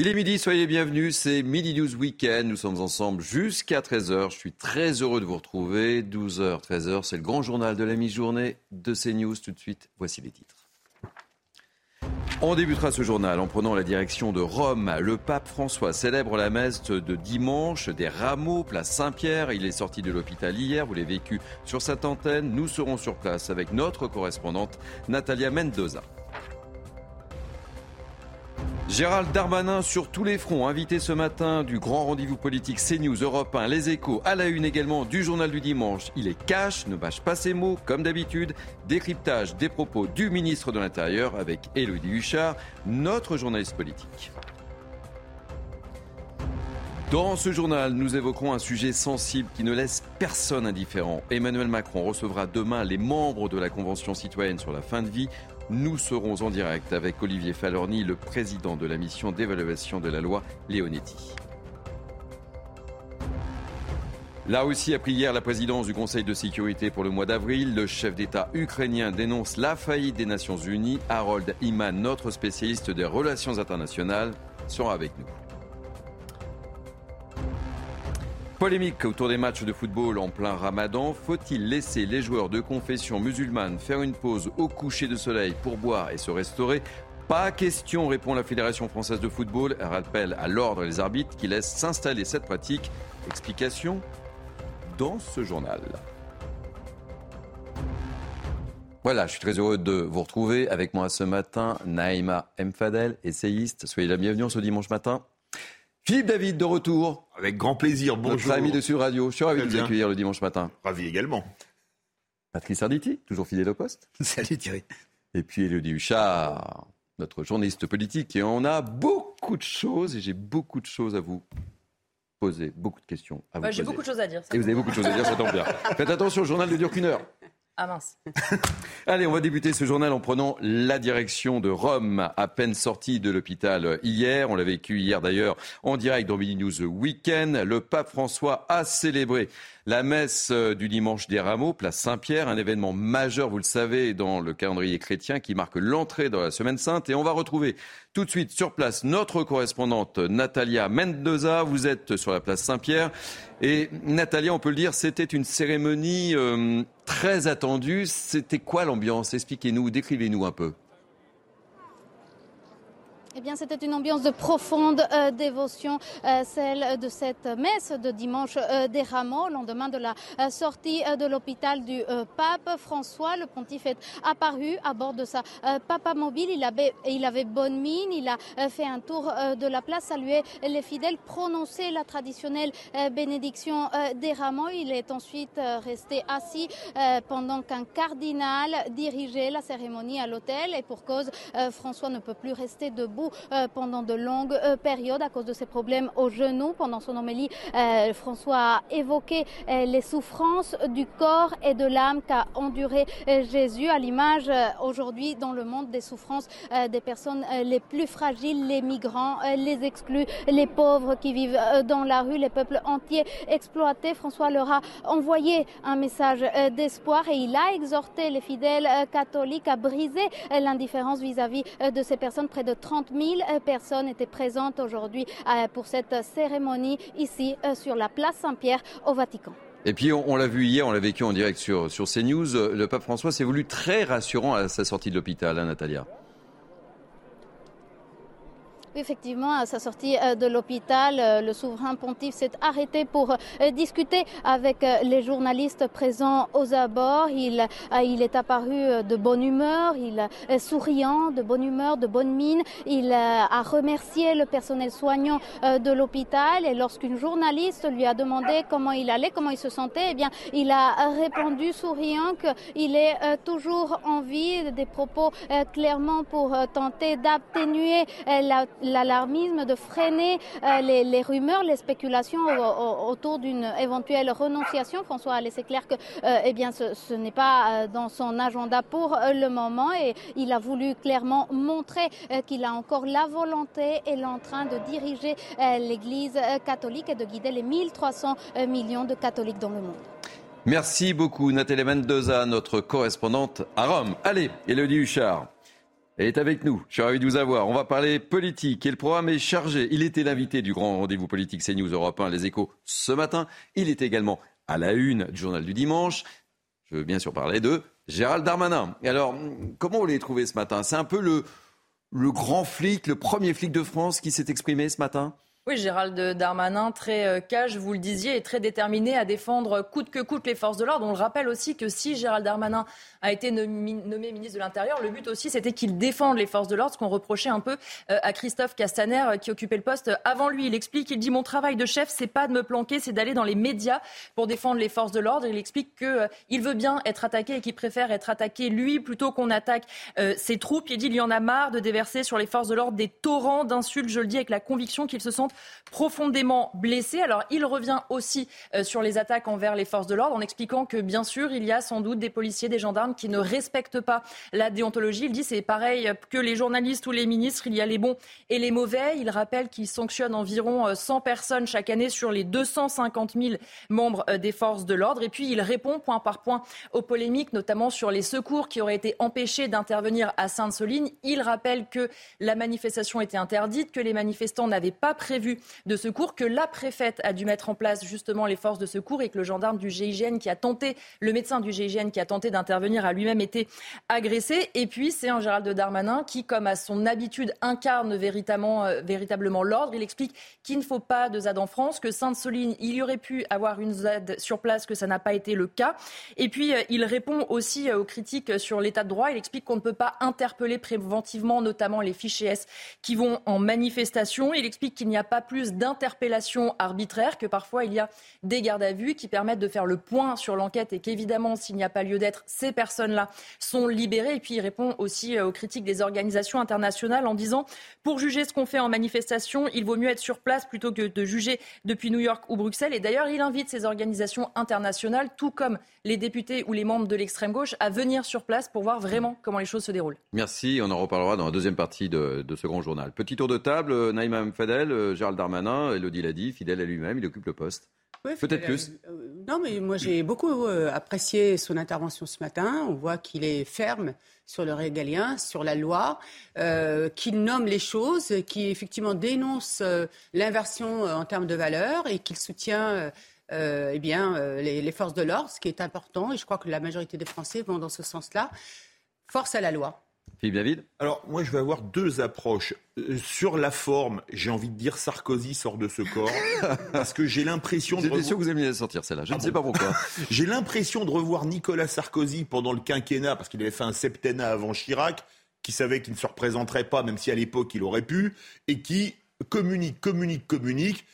Il est midi, soyez bienvenus. C'est Midi News Weekend. Nous sommes ensemble jusqu'à 13h. Je suis très heureux de vous retrouver. 12h, 13h, c'est le grand journal de la mi-journée de CNews. Tout de suite, voici les titres. On débutera ce journal en prenant la direction de Rome. Le pape François célèbre la messe de dimanche des Rameaux, place Saint-Pierre. Il est sorti de l'hôpital hier, vous l'avez vécu sur cette antenne. Nous serons sur place avec notre correspondante Natalia Mendoza. Gérald Darmanin sur tous les fronts, invité ce matin du grand rendez-vous politique CNews, Europe 1, Les Échos, à la une également du journal du dimanche. Il est cash, ne bâche pas ses mots, comme d'habitude. Décryptage des propos du ministre de l'Intérieur avec Élodie Huchard, notre journaliste politique. Dans ce journal, nous évoquerons un sujet sensible qui ne laisse personne indifférent. Emmanuel Macron recevra demain les membres de la Convention citoyenne sur la fin de vie. Nous serons en direct avec Olivier Falorni, le président de la mission d'évaluation de la loi Leonetti. Là aussi a pris hier la présidence du Conseil de sécurité pour le mois d'avril. Le chef d'État ukrainien dénonce la faillite des Nations Unies. Harold Iman, notre spécialiste des relations internationales, sera avec nous. Polémique autour des matchs de football en plein ramadan. Faut-il laisser les joueurs de confession musulmane faire une pause au coucher de soleil pour boire et se restaurer? Pas question, répond la Fédération française de football. Elle rappelle à l'ordre les arbitres qui laissent s'installer cette pratique. Explication dans ce journal. Voilà, je suis très heureux de vous retrouver avec moi ce matin, Naïma Mfadel, essayiste. Soyez la bienvenue ce dimanche matin. Philippe David de retour. Avec grand plaisir, bonjour. Notre ami de Sud Radio. Je suis ravi de vous accueillir le dimanche matin. Ravi également. Patrice Arditi, toujours fidèle au poste. Salut Thierry. Et puis Elodie Huchard, notre journaliste politique. Et on a beaucoup de choses, et j'ai beaucoup de choses à vous poser, beaucoup de questions à vous Bah, J'ai beaucoup de choses à dire. Et vous avez beaucoup de choses à dire, ça tombe bien. Faites attention, le journal ne dure qu'une heure. Ah mince. Allez, on va débuter ce journal en prenant la direction de Rome, à peine sorti de l'hôpital hier. On l'a vécu hier d'ailleurs en direct dans Mini News Weekend. Le pape François a célébré la messe euh, du dimanche des Rameaux, place Saint-Pierre, un événement majeur, vous le savez, dans le calendrier chrétien qui marque l'entrée dans la Semaine Sainte. Et on va retrouver tout de suite sur place notre correspondante Natalia Mendoza. Vous êtes sur la place Saint-Pierre. Et Natalia, on peut le dire, c'était une cérémonie euh, très attendue. C'était quoi l'ambiance? Expliquez-nous, décrivez-nous un peu. Eh bien, c'était une ambiance de profonde euh, dévotion, euh, celle de cette messe de dimanche euh, des Rameaux, lendemain de la sortie de l'hôpital du pape François. Le pontife est apparu à bord de sa papa mobile. Il avait, il avait bonne mine. Il a fait un tour de la place, salué les fidèles, prononcé la traditionnelle bénédiction des Rameaux. Il est ensuite resté assis pendant qu'un cardinal dirigeait la cérémonie à l'hôtel. Et pour cause, François ne peut plus rester debout euh, pendant de longues euh, périodes à cause de ses problèmes au genou. Pendant son homélie, euh, François a évoqué les souffrances du corps et de l'âme qu'a enduré Jésus, à l'image aujourd'hui dans le monde des souffrances des personnes les plus fragiles, les migrants, les exclus, les pauvres qui vivent dans la rue, les peuples entiers exploités. François leur a envoyé un message d'espoir et il a exhorté les fidèles catholiques à briser l'indifférence vis-à-vis de ces personnes. Près de 30 000 euh, personnes étaient présentes aujourd'hui euh, pour cette cérémonie ici euh, sur la place Saint-Pierre au Vatican. Et puis on, l'a vu hier, on l'a vécu en direct sur, CNews. Le pape François s'est voulu très rassurant à sa sortie de l'hôpital, hein, Natalia? Effectivement, à sa sortie euh, de l'hôpital, euh, le souverain pontife s'est arrêté pour euh, discuter avec les journalistes présents aux abords. Il, est apparu de bonne humeur, il est souriant, de bonne humeur, de bonne mine. Il a remercié le personnel soignant de l'hôpital et lorsqu'une journaliste lui a demandé comment il allait, comment il se sentait, eh bien, il a répondu souriant qu'il est toujours en vie, des propos clairement pour tenter d'atténuer la l'alarmisme, de freiner euh, les, rumeurs, les spéculations autour d'une éventuelle renonciation. François a laissé clair que euh, eh bien, ce, n'est pas euh, dans son agenda pour le moment et il a voulu clairement montrer qu'il a encore la volonté et l'entrain de diriger l'Église catholique et de guider les 1300 millions de catholiques dans le monde. Merci beaucoup Nathalie Mendoza, notre correspondante à Rome. Allez, Elodie Huchard. Est avec nous. Je suis ravi de vous avoir. On va parler politique et le programme est chargé. Il était l'invité du grand rendez-vous politique CNews Europe 1, Les Échos, ce matin. Il est également à la une du journal du dimanche. Je veux bien sûr parler de Gérald Darmanin. Alors, comment vous l'avez trouvé ce matin? C'est un peu le, le grand flic, le premier flic de France qui s'est exprimé ce matin? Oui, Gérald Darmanin, très euh, cage, vous le disiez, est très déterminé à défendre coûte que coûte les forces de l'ordre. On le rappelle aussi que si Gérald Darmanin a été nommé, ministre de l'Intérieur, le but aussi c'était qu'il défende les forces de l'ordre, ce qu'on reprochait un peu euh, à Christophe Castaner euh, qui occupait le poste avant lui. Il explique, il dit mon travail de chef, c'est pas de me planquer, c'est d'aller dans les médias pour défendre les forces de l'ordre. Il explique qu'il il veut bien être attaqué et qu'il préfère être attaqué lui plutôt qu'on attaque ses troupes. Il dit il y en a marre de déverser sur les forces de l'ordre des torrents d'insultes. Je le dis avec la conviction qu'ils se sentent profondément blessé. Alors il revient aussi euh, sur les attaques envers les forces de l'ordre en expliquant que bien sûr il y a sans doute des policiers, des gendarmes qui ne respectent pas la déontologie. Il dit c'est pareil que les journalistes ou les ministres, il y a les bons et les mauvais. Il rappelle qu'il sanctionne environ 100 euh, personnes chaque année sur les 250 000 membres euh, des forces de l'ordre. Et puis il répond point par point aux polémiques, notamment sur les secours qui auraient été empêchés d'intervenir à Sainte-Soline. Il rappelle que la manifestation était interdite, que les manifestants n'avaient pas prévu de secours, que la préfète a dû mettre en place justement les forces de secours et que le gendarme du GIGN qui a tenté, le médecin du GIGN qui a tenté d'intervenir a lui-même été agressé. Et puis c'est un Gérald Darmanin qui, comme à son habitude, incarne véritablement, euh, véritablement l'ordre. Il explique qu'il ne faut pas de ZAD en France, que Sainte-Soline, il y aurait pu avoir une ZAD sur place, que ça n'a pas été le cas. Et puis euh, il répond aussi euh, aux critiques sur l'état de droit. Il explique qu'on ne peut pas interpeller préventivement, notamment les fichiers S qui vont en manifestation. Il explique qu'il n'y a pas plus d'interpellations arbitraires, que parfois il y a des gardes à vue qui permettent de faire le point sur l'enquête et qu'évidemment, s'il n'y a pas lieu d'être, ces personnes-là sont libérées. Et puis il répond aussi euh, aux critiques des organisations internationales en disant, pour juger ce qu'on fait en manifestation, il vaut mieux être sur place plutôt que de juger depuis New York ou Bruxelles. Et d'ailleurs, il invite ces organisations internationales, tout comme les députés ou les membres de l'extrême gauche, à venir sur place pour voir vraiment comment les choses se déroulent. Merci, on en reparlera dans la deuxième partie de, ce grand journal. Petit tour de table, euh, Naïma Mfadel, euh, Gérald Darmanin. Elodie l'a dit, fidèle à lui-même, il occupe le poste. Peut-être plus. Euh, non, mais moi j'ai beaucoup euh, apprécié son intervention ce matin. On voit qu'il est ferme sur le régalien, sur la loi, euh, qu'il nomme les choses, qu'il effectivement dénonce l'inversion en termes de valeurs et qu'il soutient eh bien, les, les, forces de l'ordre, ce qui est important. Et je crois que la majorité des Français vont dans ce sens-là. Force à la loi. Philippe David Alors, moi, je vais avoir deux approches. Euh, sur la forme, j'ai envie de dire Sarkozy sort de ce corps. parce que j'ai l'impression de. sûr que vous aimez sortir celle-là. Je ne ah sais pas pourquoi. j'ai l'impression de revoir Nicolas Sarkozy pendant le quinquennat, parce qu'il avait fait un septennat avant Chirac, qui savait qu'il ne se représenterait pas, même si à l'époque il aurait pu, et qui communique, communique, communique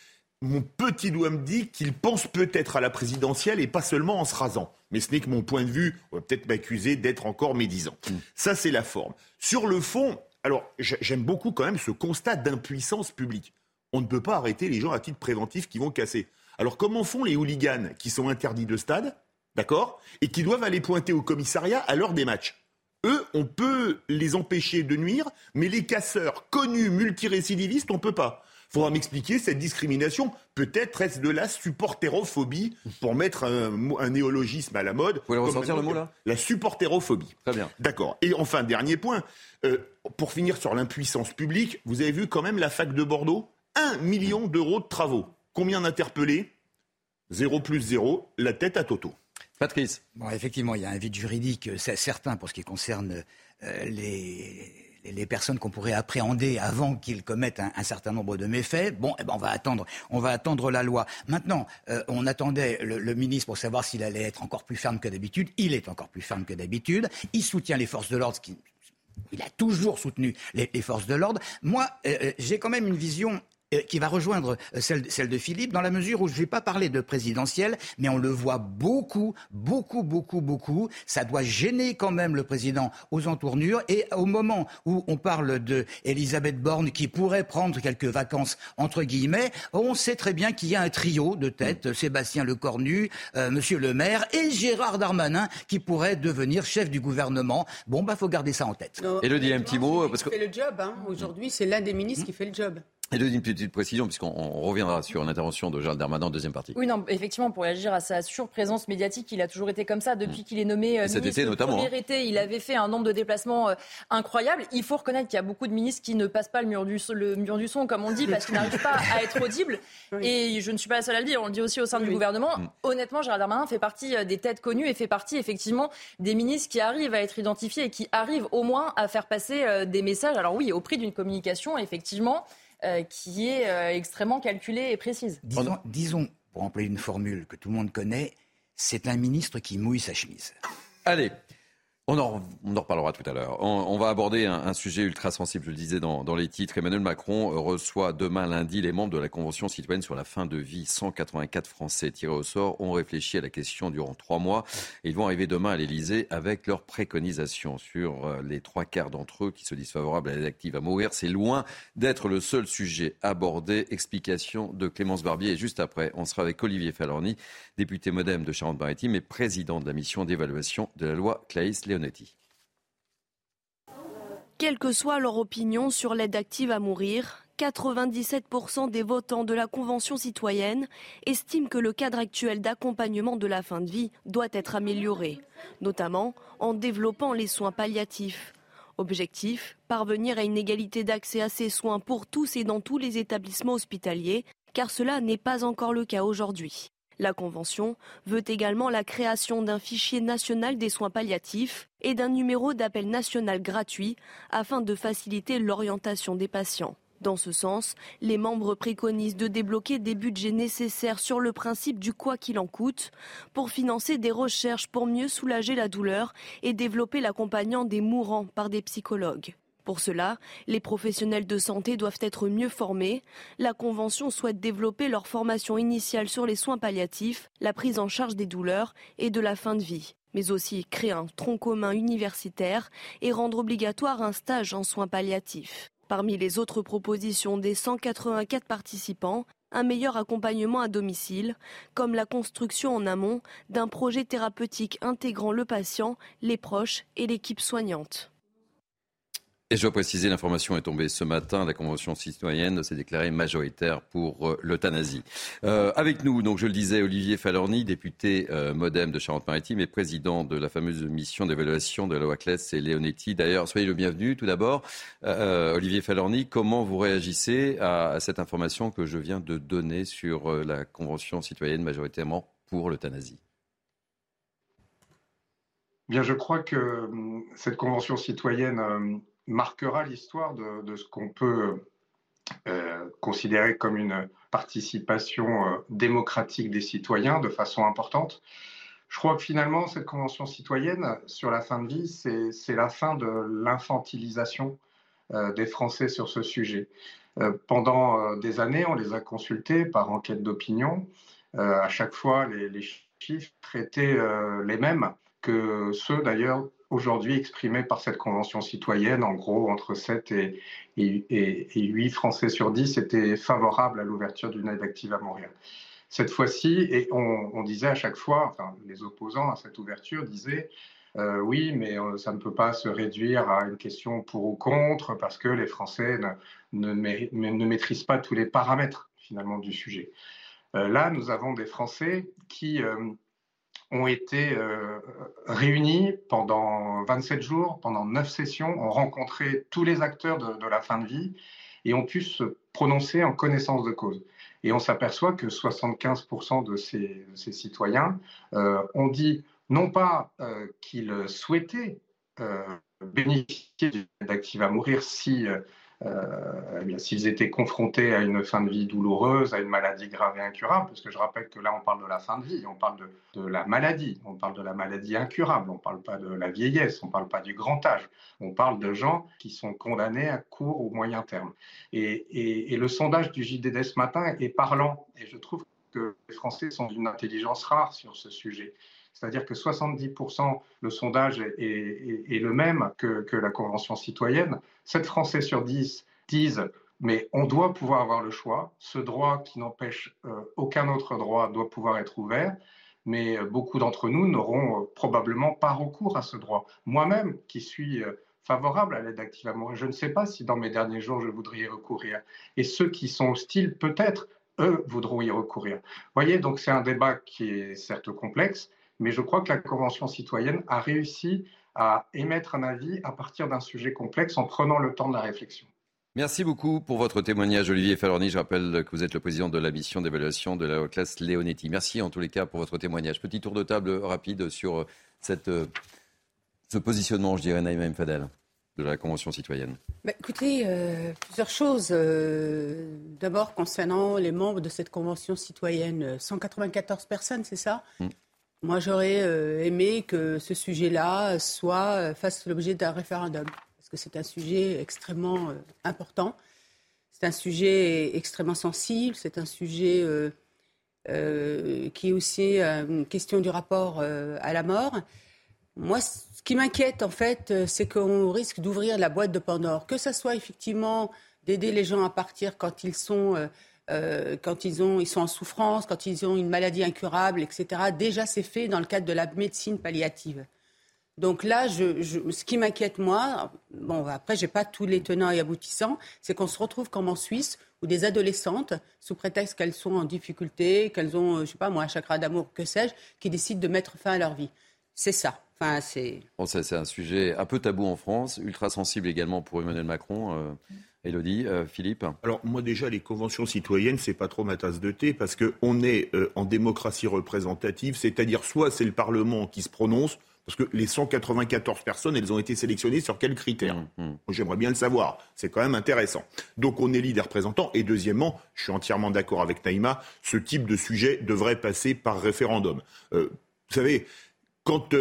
mon petit doigt me dit qu'il pense peut-être à la présidentielle et pas seulement en se rasant. Mais ce n'est que mon point de vue. On va peut-être m'accuser d'être encore médisant. Mm. Ça, c'est la forme. Sur le fond, alors j'aime beaucoup quand même ce constat d'impuissance publique. On ne peut pas arrêter les gens à titre préventif qui vont casser. Alors comment font les hooligans qui sont interdits de stade, d'accord, et qui doivent aller pointer au commissariat à l'heure des matchs? Eux, on peut les empêcher de nuire, mais les casseurs connus multirécidivistes, on ne peut pas faudra m'expliquer cette discrimination. Peut-être est-ce de la supporterophobie, pour mettre un, néologisme à la mode. Vous pouvez ressortir le mot là? La supporterophobie. Très bien. D'accord. Et enfin, dernier point, euh, pour finir sur l'impuissance publique, vous avez vu quand même la fac de Bordeaux? Un million d'euros de travaux. Combien d'interpellés? Zéro plus zéro, la tête à Toto. Patrice. Bon, effectivement, il y a un vide juridique, c'est certain pour ce qui concerne euh, les les personnes qu'on pourrait appréhender avant qu'ils commettent un, certain nombre de méfaits. Bon, eh ben on va attendre, on va attendre la loi. Maintenant, euh, on attendait le, ministre pour savoir s'il allait être encore plus ferme que d'habitude. Il est encore plus ferme que d'habitude. Il soutient les forces de l'ordre, qui il a toujours soutenu les, forces de l'ordre. Moi, euh, euh, j'ai quand même une vision qui va rejoindre euh, celle, celle, de Philippe, dans la mesure où je ne vais pas parler de présidentielle, mais on le voit beaucoup, beaucoup, beaucoup, beaucoup. Ça doit gêner quand même le président aux entournures. Et au moment où on parle de Elisabeth Borne qui pourrait prendre quelques vacances, entre guillemets, on sait très bien qu'il y a un trio de tête, Sébastien Lecornu, euh, Monsieur le maire et Gérard Darmanin qui pourrait devenir chef du gouvernement. Bon, bah, faut garder ça en tête. et le dit un petit mot, parce que... fait le job. Hein. Aujourd'hui, c'est l'un des ministres qui fait le job. Et une petite précision, puisqu'on reviendra sur l'intervention de Gérald Darmanin en deuxième partie. Oui, non, effectivement, pour réagir à sa surprésence médiatique, il a toujours été comme ça depuis mmh. qu'il est nommé euh, cet été notamment. Hein. Été, il avait fait un nombre de déplacements euh, incroyables. Il faut reconnaître qu'il y a beaucoup de ministres qui ne passent pas le mur du, le mur du son, comme on dit, parce qu'ils n'arrivent pas à être audibles. Et je ne suis pas la seule à le dire, on le dit aussi au sein du gouvernement. Mmh. Honnêtement, Gérald Darmanin fait partie euh, des têtes connues et fait partie effectivement des ministres qui arrivent à être identifiés et qui arrivent au moins à faire passer des messages. Alors oui, au prix d'une communication, effectivement. Euh, qui est euh, extrêmement calculée et précise. Disons, disons, pour employer une formule que tout le monde connaît, c'est un ministre qui mouille sa chemise. Allez, on en, reparlera tout à l'heure. On, va aborder un, sujet ultra sensible, je le disais dans, les titres. Emmanuel Macron reçoit demain lundi les membres de la Convention citoyenne sur la fin de vie. 184 Français tirés au sort ont réfléchi à la question durant trois mois. Ils vont arriver demain à l'Elysée avec leurs préconisations sur euh, les trois quarts d'entre eux qui se disent favorables à l'aide active à mourir. C'est loin d'être le seul sujet abordé. Explication de Clémence Barbier. Et juste après, on sera avec Olivier Falorni, député modem de Charente-Maritime et président de la mission d'évaluation de la loi Quelle que soit leur opinion sur l'aide active à mourir, 97% des votants de la Convention citoyenne estiment que le cadre actuel d'accompagnement de la fin de vie doit être amélioré, notamment en développant les soins palliatifs. Objectif, parvenir à une égalité d'accès à ces soins pour tous et dans tous les établissements hospitaliers, car cela n'est pas encore le cas aujourd'hui. La Convention veut également la création d'un fichier national des soins palliatifs et d'un numéro d'appel national gratuit afin de faciliter l'orientation des patients. Dans ce sens, les membres préconisent de débloquer des budgets nécessaires sur le principe du quoi qu'il en coûte pour financer des recherches pour mieux soulager la douleur et développer l'accompagnant des mourants par des psychologues. Pour cela, les professionnels de santé doivent être mieux formés. La Convention souhaite développer leur formation initiale sur les soins palliatifs, la prise en charge des douleurs et de la fin de vie, mais aussi créer un tronc commun universitaire et rendre obligatoire un stage en soins palliatifs. Parmi les autres propositions des 184 participants, un meilleur accompagnement à domicile, comme la construction en amont d'un projet thérapeutique intégrant le patient, les proches et l'équipe soignante. Et je dois préciser, l'information est tombée ce matin. La Convention citoyenne s'est déclarée majoritaire pour euh, l'euthanasie. Euh, avec nous, donc je le disais, Olivier Falorni, député euh, modem de Charente-Maritime et président de la fameuse mission d'évaluation de la loi et Leonetti. D'ailleurs, soyez le bienvenu. Tout d'abord, Olivier Falorni, comment vous réagissez à, cette information que je viens de donner sur la Convention citoyenne majoritairement pour l'euthanasie? Bien, je crois que hum, cette convention citoyenne hum, marquera l'histoire de, ce qu'on peut euh, considérer comme une participation euh, démocratique des citoyens de façon importante. Je crois que finalement, cette convention citoyenne sur la fin de vie, c'est la fin de l'infantilisation euh, des Français sur ce sujet. pendant des années, on les a consultés par enquête d'opinion. à chaque fois, les, les chiffres étaient les mêmes que ceux d'ailleurs aujourd'hui exprimé par cette convention citoyenne. En gros, entre 7 et, et, 8 Français sur 10 étaient favorables à l'ouverture d'une aide active à Montréal. Cette fois-ci, et on, disait à chaque fois, enfin, les opposants à cette ouverture disaient euh, oui, mais euh, ça ne peut pas se réduire à une question pour ou contre parce que les Français ne, ne, maîtrisent pas tous les paramètres finalement du sujet. Euh, là, nous avons des Français qui ont été euh, réunis pendant 27 jours, pendant 9 sessions, ont rencontré tous les acteurs de, la fin de vie et ont pu se prononcer en connaissance de cause. Et on s'aperçoit que 75% de ces, citoyens euh, ont dit non pas euh, qu'ils souhaitaient bénéficier d'actifs à mourir si euh, eh s'ils étaient confrontés à une fin de vie douloureuse, à une maladie grave et incurable, parce que je rappelle que là, on parle de la fin de vie, on parle de, la maladie, on parle de la maladie incurable, on ne parle pas de la vieillesse, on ne parle pas du grand âge, on parle de gens qui sont condamnés à court ou moyen terme. Et, et le sondage du JDD ce matin est parlant, et je trouve que les Français sont d'une intelligence rare sur ce sujet. C'est-à-dire que 70%, le sondage est, le même que, la Convention citoyenne. 7 Français sur 10 disent mais on doit pouvoir avoir le choix. Ce droit qui n'empêche euh, aucun autre droit doit pouvoir être ouvert. Mais euh, beaucoup d'entre nous n'auront euh, probablement pas recours à ce droit. Moi-même, qui suis favorable à l'aide active à mourir, je ne sais pas si dans mes derniers jours je voudrais y recourir. Et ceux qui sont hostiles, peut-être, eux, voudront y recourir. Vous voyez, donc c'est un débat qui est certes complexe, mais je crois que la Convention citoyenne a réussi à émettre un avis à partir d'un sujet complexe en prenant le temps de la réflexion. Merci beaucoup pour votre témoignage, Olivier Falorni. Je rappelle que vous êtes le président de la mission d'évaluation de la classe Léonetti. Merci en tous les cas pour votre témoignage. Petit tour de table rapide sur cette, ce positionnement, je dirais, Naïma Fadel, de la Convention citoyenne. Bah, écoutez, euh, plusieurs choses. Euh, d'abord, concernant les membres de cette Convention citoyenne, 194 personnes, c'est ça? Mm. Moi, j'aurais euh, aimé que ce sujet-là soit euh, fasse l'objet d'un référendum, parce que c'est un sujet extrêmement euh, important. C'est un sujet extrêmement sensible. C'est un sujet qui est aussi une question du rapport à la mort. Moi, ce qui m'inquiète, en fait, c'est qu'on risque d'ouvrir la boîte de Pandore. Que ce soit effectivement d'aider les gens à partir quand ils sont euh, quand ils, ont, ils sont en souffrance, quand ils ont une maladie incurable, etc. Déjà, c'est fait dans le cadre de la médecine palliative. Donc là, ce qui m'inquiète, moi, bon, après, j'ai pas tous les tenants et aboutissants, c'est qu'on se retrouve comme en Suisse, où des adolescentes, sous prétexte qu'elles sont en difficulté, qu'elles ont, je sais pas moi, un chakra d'amour, que sais-je, qui décident de mettre fin à leur vie. C'est ça. Enfin, c'est. Bon, c'est un sujet un peu tabou en France, ultra sensible également pour Emmanuel Macron. Euh, Elodie, euh, Philippe Alors moi déjà, les conventions citoyennes, c'est pas trop ma tasse de thé parce qu'on est euh, en démocratie représentative, c'est-à-dire soit c'est le Parlement qui se prononce, parce que les 194 personnes, elles ont été sélectionnées sur quels critères mmh, mmh. J'aimerais bien le savoir. C'est quand même intéressant. Donc on élit des représentants. Et deuxièmement, je suis entièrement d'accord avec Naïma, ce type de sujet devrait passer par référendum. Euh, vous savez, quand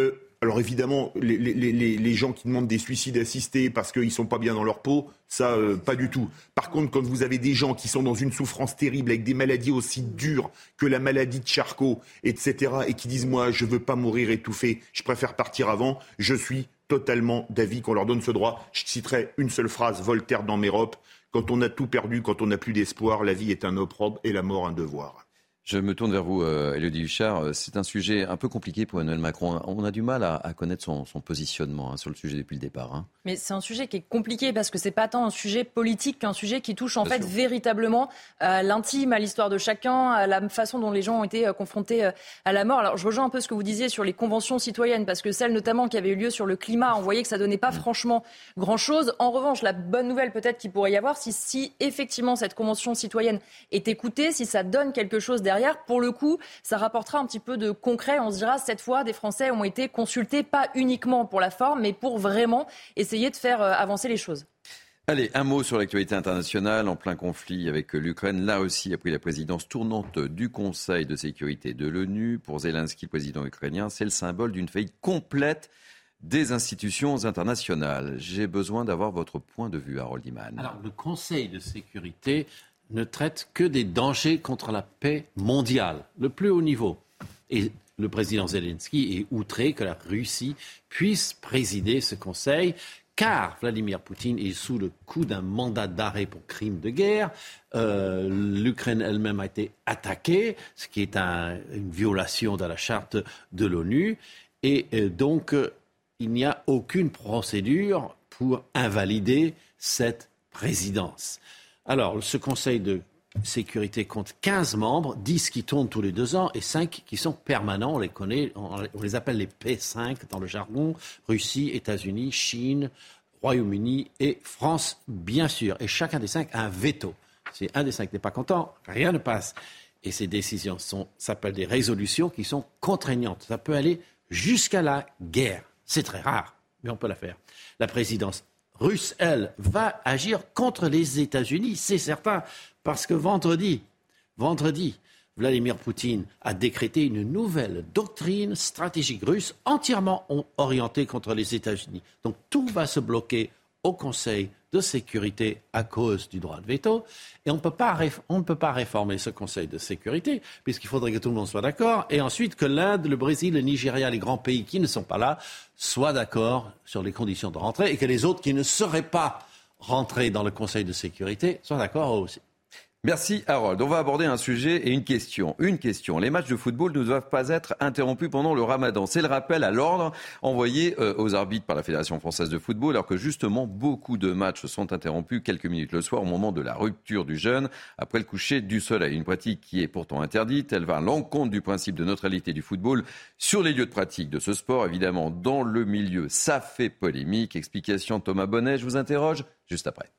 alors évidemment, les, gens qui demandent des suicides assistés parce qu'ils ne sont pas bien dans leur peau, ça, euh, pas du tout. Par contre, quand vous avez des gens qui sont dans une souffrance terrible, avec des maladies aussi dures que la maladie de Charcot, etc., et qui disent, moi, je ne veux pas mourir étouffé, je préfère partir avant, je suis totalement d'avis qu'on leur donne ce droit. Je citerai une seule phrase, Voltaire dans Mérope, quand on a tout perdu, quand on n'a plus d'espoir, la vie est un opprobre et la mort un devoir. Je me tourne vers vous, euh, Elodie Huchard. Euh, c'est un sujet un peu compliqué pour Emmanuel Macron. On a du mal à, connaître son, positionnement hein, sur le sujet depuis le départ. Hein. Mais c'est un sujet qui est compliqué parce que c'est pas tant un sujet politique qu'un sujet qui touche en fait véritablement à l'intime, à l'histoire de chacun, à la façon dont les gens ont été euh, confrontés à la mort. Alors je rejoins un peu ce que vous disiez sur les conventions citoyennes parce que celles notamment qui avaient eu lieu sur le climat, on voyait que ça donnait pas mm. franchement grand-chose. En revanche, la bonne nouvelle peut-être qu'il pourrait y avoir, si, si effectivement cette convention citoyenne est écoutée, si ça donne quelque chose derrière pour le coup, ça rapportera un petit peu de concret. On se dira, cette fois, des Français ont été consultés, pas uniquement pour la forme, mais pour vraiment essayer de faire euh, avancer les choses. Allez, un mot sur l'actualité internationale en plein conflit avec l'Ukraine. Là aussi, a pris la présidence tournante du Conseil de sécurité de l'ONU. Pour Zelensky, le président ukrainien, c'est le symbole d'une faillite complète des institutions internationales. J'ai besoin d'avoir votre point de vue, Harold Iman. Alors, le Conseil de sécurité ne traite que des dangers contre la paix mondiale, le plus haut niveau. Et le président Zelensky est outré que la Russie puisse présider ce Conseil, car Vladimir Poutine est sous le coup d'un mandat d'arrêt pour crime de guerre. Euh, L'Ukraine elle-même a été attaquée, ce qui est une violation de la charte de l'ONU. Et euh, donc, euh, il n'y a aucune procédure pour invalider cette présidence. Alors, ce Conseil de sécurité compte 15 membres, 10 qui tournent tous les deux ans et 5 qui sont permanents. On les connaît, on les appelle les P5 dans le jargon. Russie, États-Unis, Chine, Royaume-Uni et France, bien sûr. Et chacun des cinq a un veto. Si un des cinq n'est pas content, rien ne passe. Et ces décisions s'appellent des résolutions qui sont contraignantes. Ça peut aller jusqu'à la guerre. C'est très rare mais on peut la faire. La présidence russe, elle, va agir contre les États-Unis, c'est certain, parce que vendredi, vendredi, Vladimir Poutine a décrété une nouvelle doctrine stratégique russe entièrement orientée contre les États-Unis. Donc tout va se bloquer au Conseil de sécurité à cause du droit de veto. Et on, ne peut pas réformer ce Conseil de sécurité, puisqu'il faudrait que tout le monde soit d'accord, et ensuite que l'Inde, le Brésil, le Nigeria, les grands pays qui ne sont pas là, soient d'accord sur les conditions de rentrée, et que les autres qui ne seraient pas rentrés dans le Conseil de sécurité soient d'accord aussi. Merci Harold. On va aborder un sujet et une question. Une question. Les matchs de football ne doivent pas être interrompus pendant le ramadan. C'est le rappel à l'ordre envoyé euh, aux arbitres par la Fédération française de football, alors que justement beaucoup de matchs sont interrompus quelques minutes le soir au moment de la rupture du jeûne après le coucher du soleil. Une pratique qui est pourtant interdite. Elle va à l'encontre du principe de neutralité du football sur les lieux de pratique de ce sport. Évidemment, dans le milieu, ça fait polémique. Explication Thomas Bonnet. Je vous interroge juste après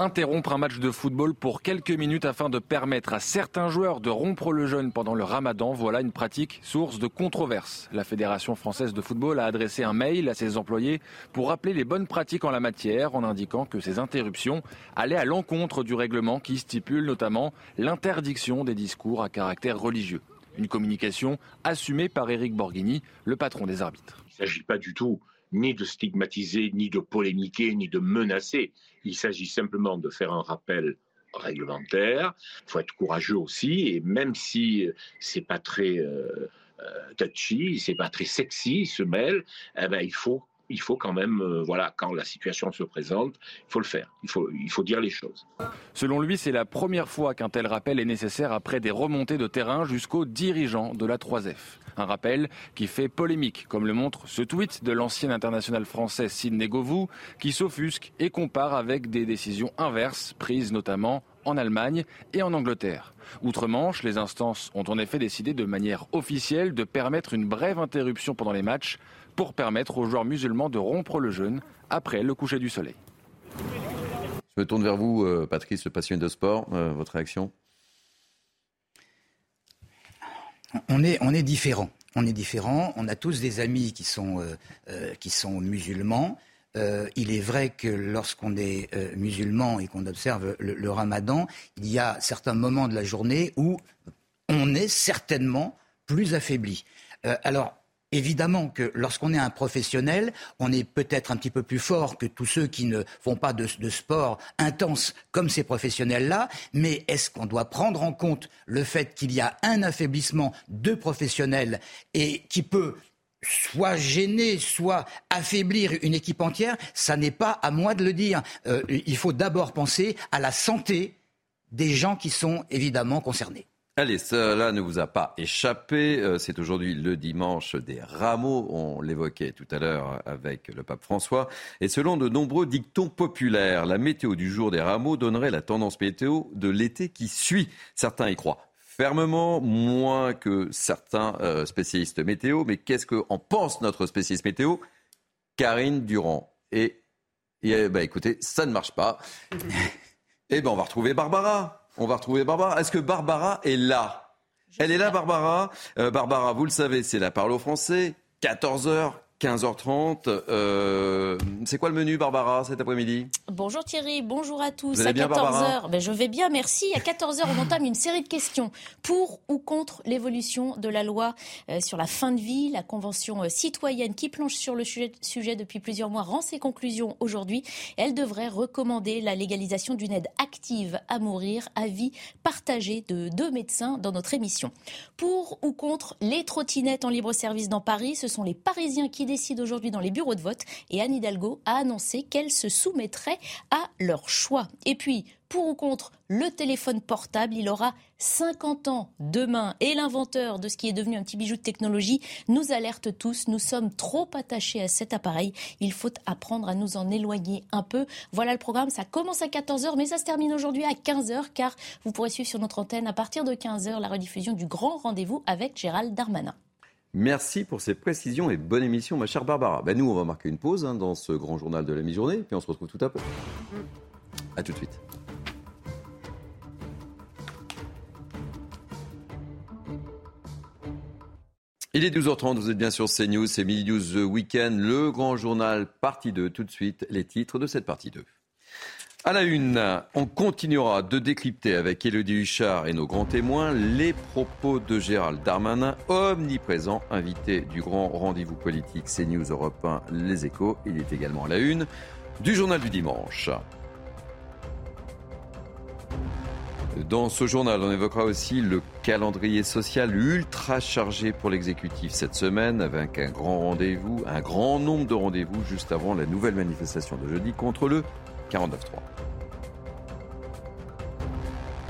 interrompre un match de football pour quelques minutes afin de permettre à certains joueurs de rompre le jeûne pendant le ramadan, voilà une pratique source de controverse. La Fédération française de football a adressé un mail à ses employés pour rappeler les bonnes pratiques en la matière en indiquant que ces interruptions allaient à l'encontre du règlement qui stipule notamment l'interdiction des discours à caractère religieux. Une communication assumée par Éric Borghini, le patron des arbitres. Il ne s'agit pas du tout ni de stigmatiser, ni de polémiquer, ni de menacer. Il s'agit simplement de faire un rappel réglementaire. Il faut être courageux aussi, et même si c'est pas très euh, euh, touchy, c'est pas très sexy, se mêle, eh ben, il faut il faut quand même, euh, voilà, quand la situation se présente, il faut le faire. Il faut, il faut dire les choses. Selon lui, c'est la première fois qu'un tel rappel est nécessaire après des remontées de terrain jusqu'aux dirigeants de la 3F. Un rappel qui fait polémique, comme le montre ce tweet de l'ancien international français Sidney Govou, qui s'offusque et compare avec des décisions inverses prises notamment en Allemagne et en Angleterre. Outre-Manche, les instances ont en effet décidé de manière officielle de permettre une brève interruption pendant les matchs pour permettre aux joueurs musulmans de rompre le jeûne après le coucher du soleil. Je me tourne vers vous, euh, Patrice, le passionné de sport. Euh, votre réaction? On est, on est différents. On est différents. On a tous des amis qui sont, euh, qui sont musulmans. il est vrai que lorsqu'on est musulman et qu'on observe le, le, ramadan, il y a certains moments de la journée où on est certainement plus affaibli. alors, Évidemment que lorsqu'on est un professionnel, on est peut-être un petit peu plus fort que tous ceux qui ne font pas de, sport intense comme ces professionnels-là, mais est-ce qu'on doit prendre en compte le fait qu'il y a un affaiblissement de professionnels et qui peut soit gêner, soit affaiblir une équipe entière, ça n'est pas à moi de le dire. Euh, il faut d'abord penser à la santé des gens qui sont évidemment concernés. Allez, cela ne vous a pas échappé. Euh, c'est aujourd'hui le dimanche des rameaux. On l'évoquait tout à l'heure avec le pape François. Et selon de nombreux dictons populaires, la météo du jour des rameaux donnerait la tendance météo de l'été qui suit. Certains y croient fermement, moins que certains euh, spécialistes météo. Mais qu'est-ce qu'en pense notre spécialiste météo? Karine Durand. Et, et bah, écoutez, ça ne marche pas. Eh bien, on va retrouver Barbara. On va retrouver Barbara. Est-ce que Barbara est là? Elle est là, Barbara? Euh, Barbara, vous le savez, c'est la parle au français. 14h, 15h30. Euh, c'est quoi le menu, Barbara, cet après-midi? Bonjour Thierry, bonjour à tous. Vous allez à 14h, ben, je vais bien, merci. À 14h, on entame une série de questions pour ou contre l'évolution de la loi euh, sur la fin de vie. La Convention euh, citoyenne qui planche sur le sujet, sujet depuis plusieurs mois rend ses conclusions aujourd'hui. Elle devrait recommander la légalisation d'une aide active à mourir, avis partagé de deux médecins dans notre émission. Pour ou contre les trottinettes en libre service dans Paris, ce sont les Parisiens qui décide aujourd'hui dans les bureaux de vote et Anne Hidalgo a annoncé qu'elle se soumettrait à leur choix. Et puis, pour ou contre le téléphone portable, il aura 50 ans demain. Et l'inventeur de ce qui est devenu un petit bijou de technologie nous alerte tous. Nous sommes trop attachés à cet appareil. Il faut apprendre à nous en éloigner un peu. Voilà le programme. Ça commence à 14h, mais ça se termine aujourd'hui à 15h, car vous pourrez suivre sur notre antenne à partir de 15h la rediffusion du grand rendez-vous avec Gérald Darmanin. Merci pour ces précisions et bonne émission, ma chère Barbara. Ben nous, on va marquer une pause hein, dans ce grand journal de la mi-journée, puis on se retrouve tout à peu. A tout de suite. Il est 12h30, vous êtes bien sur CNews, c'est Midi News Weekend, le grand journal partie 2. Tout de suite, les titres de cette partie 2. À la une, on continuera de décrypter avec Élodie Huchard et nos grands témoins les propos de Gérald Darmanin, omniprésent, invité du grand rendez-vous politique CNews Europe 1 Les Échos. Il est également à la une du journal du dimanche. Dans ce journal, on évoquera aussi le calendrier social ultra chargé pour l'exécutif cette semaine, avec un grand rendez-vous, un grand nombre de rendez-vous juste avant la nouvelle manifestation de jeudi contre le 49-3.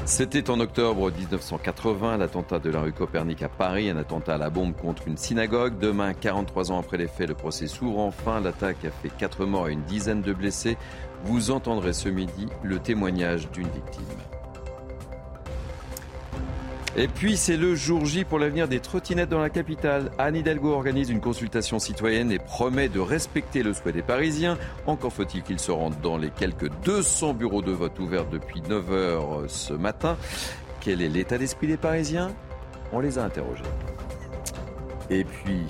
C'était en octobre 1980, l'attentat de la rue Copernic à Paris, un attentat à la bombe contre une synagogue. Demain, 43 ans après les faits, le procès s'ouvre enfin. L'attaque a fait 4 morts et une dizaine de blessés. Vous entendrez ce midi le témoignage d'une victime. Et puis c'est le jour J pour l'avenir des trottinettes dans la capitale. Anne Hidalgo organise une consultation citoyenne et promet de respecter le souhait des Parisiens. Encore faut-il qu'ils se rendent dans les quelques 200 bureaux de vote ouverts depuis 9h ce matin. Quel est l'état d'esprit des Parisiens? On les a interrogés. Et puis,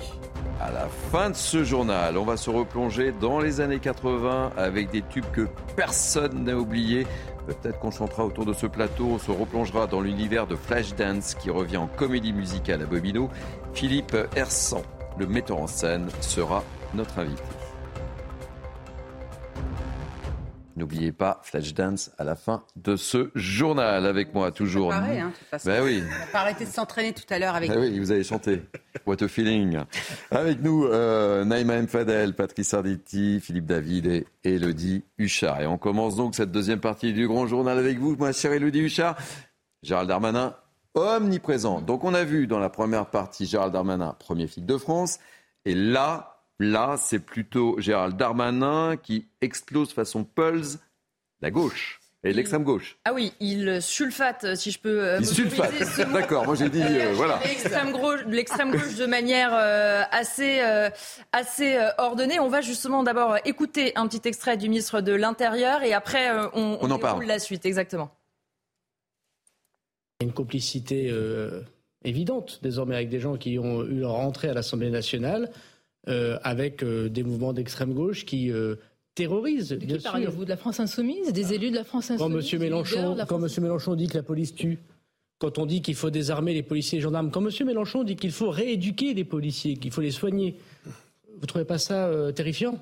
à la fin de ce journal, on va se replonger dans les années 80 avec des tubes que personne n'a oubliés. Peut-être qu'on chantera autour de ce plateau, on se replongera dans l'univers de Flashdance qui revient en comédie musicale à Bobino. Philippe Hersan, le metteur en scène, sera notre invité. N'oubliez pas Flashdance à la fin de ce journal avec moi toujours. Pareil, hein, de toute façon. Ben oui. On arrêté de s'entraîner tout à l'heure avec. Ah oui, vous avez chanté. What a feeling. Avec nous, euh, Naïma M. Fadel, Patrice Arditi, Philippe David et Elodie Huchard. Et on commence donc cette deuxième partie du grand journal avec vous, ma chère Elodie Huchard. Gérald Darmanin, omniprésent. Donc on a vu dans la première partie Gérald Darmanin, premier flic de France. Et là, Là, c'est plutôt Gérald Darmanin qui explose façon Pulse la gauche et l'extrême gauche. Ah oui, il sulfate, si je peux. euh, Il sulfate. D'accord, moi j'ai dit euh, voilà. L'extrême gauche, de manière euh, assez, euh, assez euh, ordonnée. On va justement d'abord écouter un petit extrait du ministre de l'Intérieur et après euh, on, On en parle. la suite. Exactement. Il y a une complicité euh, évidente désormais avec des gens qui ont eu leur entrée à l'Assemblée nationale, euh, avec euh, des mouvements d'extrême gauche qui euh, terrorisent. bien Qui parlez-vous de la France insoumise, des élus de la France insoumise Mélenchon, de quand France- M. Mélenchon dit que la police tue, quand on dit qu'il faut désarmer les policiers et les gendarmes, quand M. Mélenchon dit qu'il faut rééduquer les policiers, qu'il faut les soigner, vous trouvez pas ça euh, terrifiant?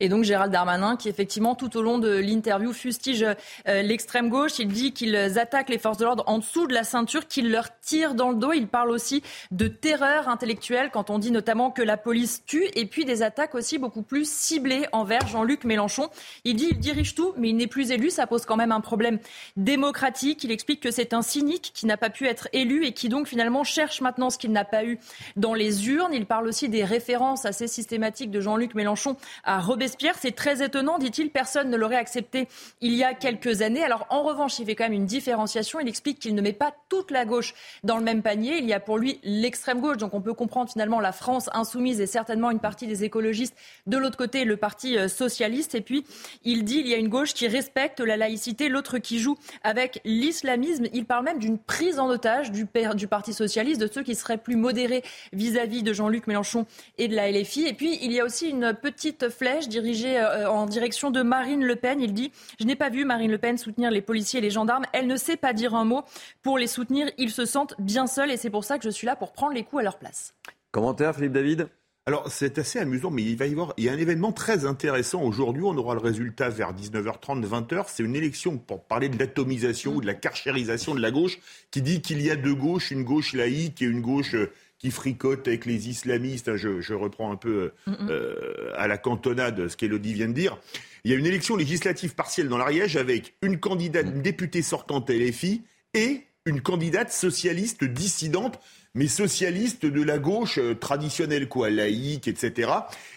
Et donc Gérald Darmanin, qui effectivement tout au long de l'interview fustige euh, l'extrême gauche, il dit qu'ils attaquent les forces de l'ordre en dessous de la ceinture, qu'ils leur tirent dans le dos. Il parle aussi de terreur intellectuelle quand on dit notamment que la police tue, et puis des attaques aussi beaucoup plus ciblées envers Jean-Luc Mélenchon. Il dit il dirige tout, mais il n'est plus élu. Ça pose quand même un problème démocratique. Il explique que c'est un cynique qui n'a pas pu être élu et qui donc finalement cherche maintenant ce qu'il n'a pas eu dans les urnes. Il parle aussi des références assez systématiques de Jean-Luc Mélenchon à Robespierre. C'est très étonnant, dit-il. Personne ne l'aurait accepté il y a quelques années. Alors en revanche, il fait quand même une différenciation. Il explique qu'il ne met pas toute la gauche dans le même panier. Il y a pour lui l'extrême gauche. Donc on peut comprendre finalement la France insoumise et certainement une partie des écologistes. De l'autre côté, le parti euh, socialiste. Et puis il dit il y a une gauche qui respecte la laïcité, l'autre qui joue avec l'islamisme. Il parle même d'une prise en otage du, Parti socialiste, de ceux qui seraient plus modérés vis-à-vis de Jean-Luc Mélenchon et de la LFI. Et puis il y a aussi une petite flèche dirigée euh, en direction de Marine Le Pen. Il dit je n'ai pas vu Marine Le Pen soutenir les policiers et les gendarmes. Elle ne sait pas dire un mot pour les soutenir. Ils se sentent bien seuls et c'est pour ça que je suis là pour prendre les coups à leur place. Commentaire, Philippe David? Alors, c'est assez amusant, mais il va y avoir il y a un événement très intéressant aujourd'hui. On aura le résultat vers 19h30, 20h. C'est une élection pour parler de l'atomisation ou de la carchérisation de la gauche, qui dit qu'il y a deux gauches, une gauche laïque et une gauche euh, qui fricote avec les islamistes. Je, je reprends un peu euh, euh, à la cantonade ce qu'Elodie vient de dire. Il y a une élection législative partielle dans l'Ariège avec une candidate, une députée sortante LFI et une candidate socialiste dissidente, mais socialiste de la gauche euh, traditionnelle, quoi, laïque, etc.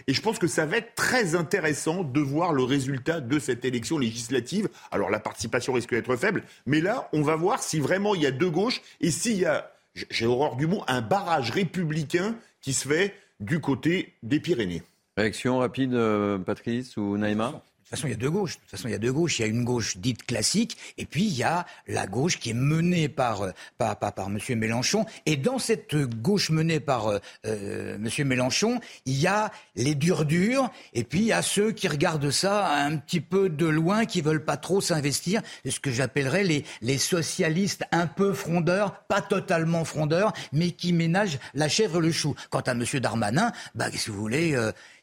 Et je pense que ça va être très intéressant de voir le résultat de cette élection législative. Alors la participation risque d'être faible, mais là, on va voir si vraiment il y a deux gauches et s'il y a, j'ai horreur du mot, un barrage républicain qui se fait du côté des Pyrénées. Réaction rapide, euh, Patrice ou Naïma? Toute façon, il y a deux gauches. De toute façon, il y a deux gauches. Il y a une gauche dite classique, et puis il y a la gauche qui est menée par euh, par, par, M. Mélenchon. Et dans cette gauche menée par euh, euh M. Mélenchon, il y a les durs durs, et puis il y a ceux qui regardent ça un petit peu de loin, qui veulent pas trop s'investir. C'est ce que j'appellerais les les socialistes un peu frondeurs, pas totalement frondeurs, mais qui ménagent la chèvre et le chou. Quant à M. Darmanin, bah, si vous voulez,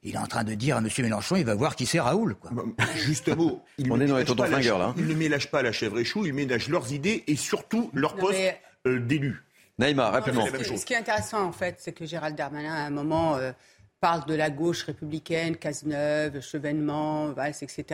il est en train de dire à M. Mélenchon, il va voir qui c'est Raoul. Quoi. Bah, justement, il On est dans les là. Hein. Il ne ménage pas la chèvre et chou, il ménage leurs idées et surtout leur poste euh, d'élu. Naïma, rapidement. Ce qui est intéressant, en fait, c'est que Gérald Darmanin, à un moment, euh, parle de la gauche républicaine, Cazeneuve, Chevènement, Valls, etc.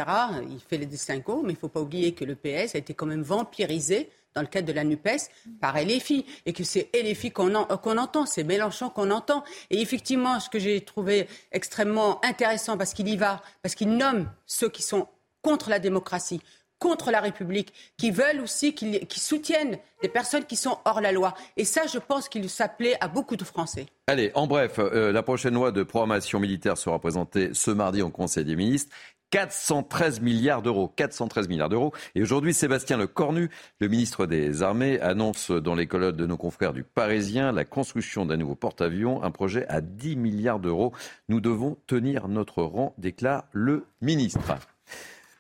Il fait les distinguos, mais il ne faut pas oublier que le PS a été quand même vampirisé dans le cadre de la NUPES par LFI et que c'est LFI qu'on entend, c'est Mélenchon qu'on entend. Et effectivement, ce que j'ai trouvé extrêmement intéressant parce qu'il y va, parce qu'il nomme ceux qui sont contre la démocratie, contre la République, qui veulent aussi, qui, soutiennent des personnes qui sont hors la loi. Et ça, je pense qu'il s'appelait à beaucoup de Français. Allez, en bref, euh, la prochaine loi de programmation militaire sera présentée ce mardi au Conseil des ministres. 413 milliards d'euros. 413 milliards d'euros. Et aujourd'hui, Sébastien Lecornu, le ministre des Armées, annonce dans les colonnes de nos confrères du Parisien la construction d'un nouveau porte-avions, un projet à 10 milliards d'euros. Nous devons tenir notre rang, déclare le ministre.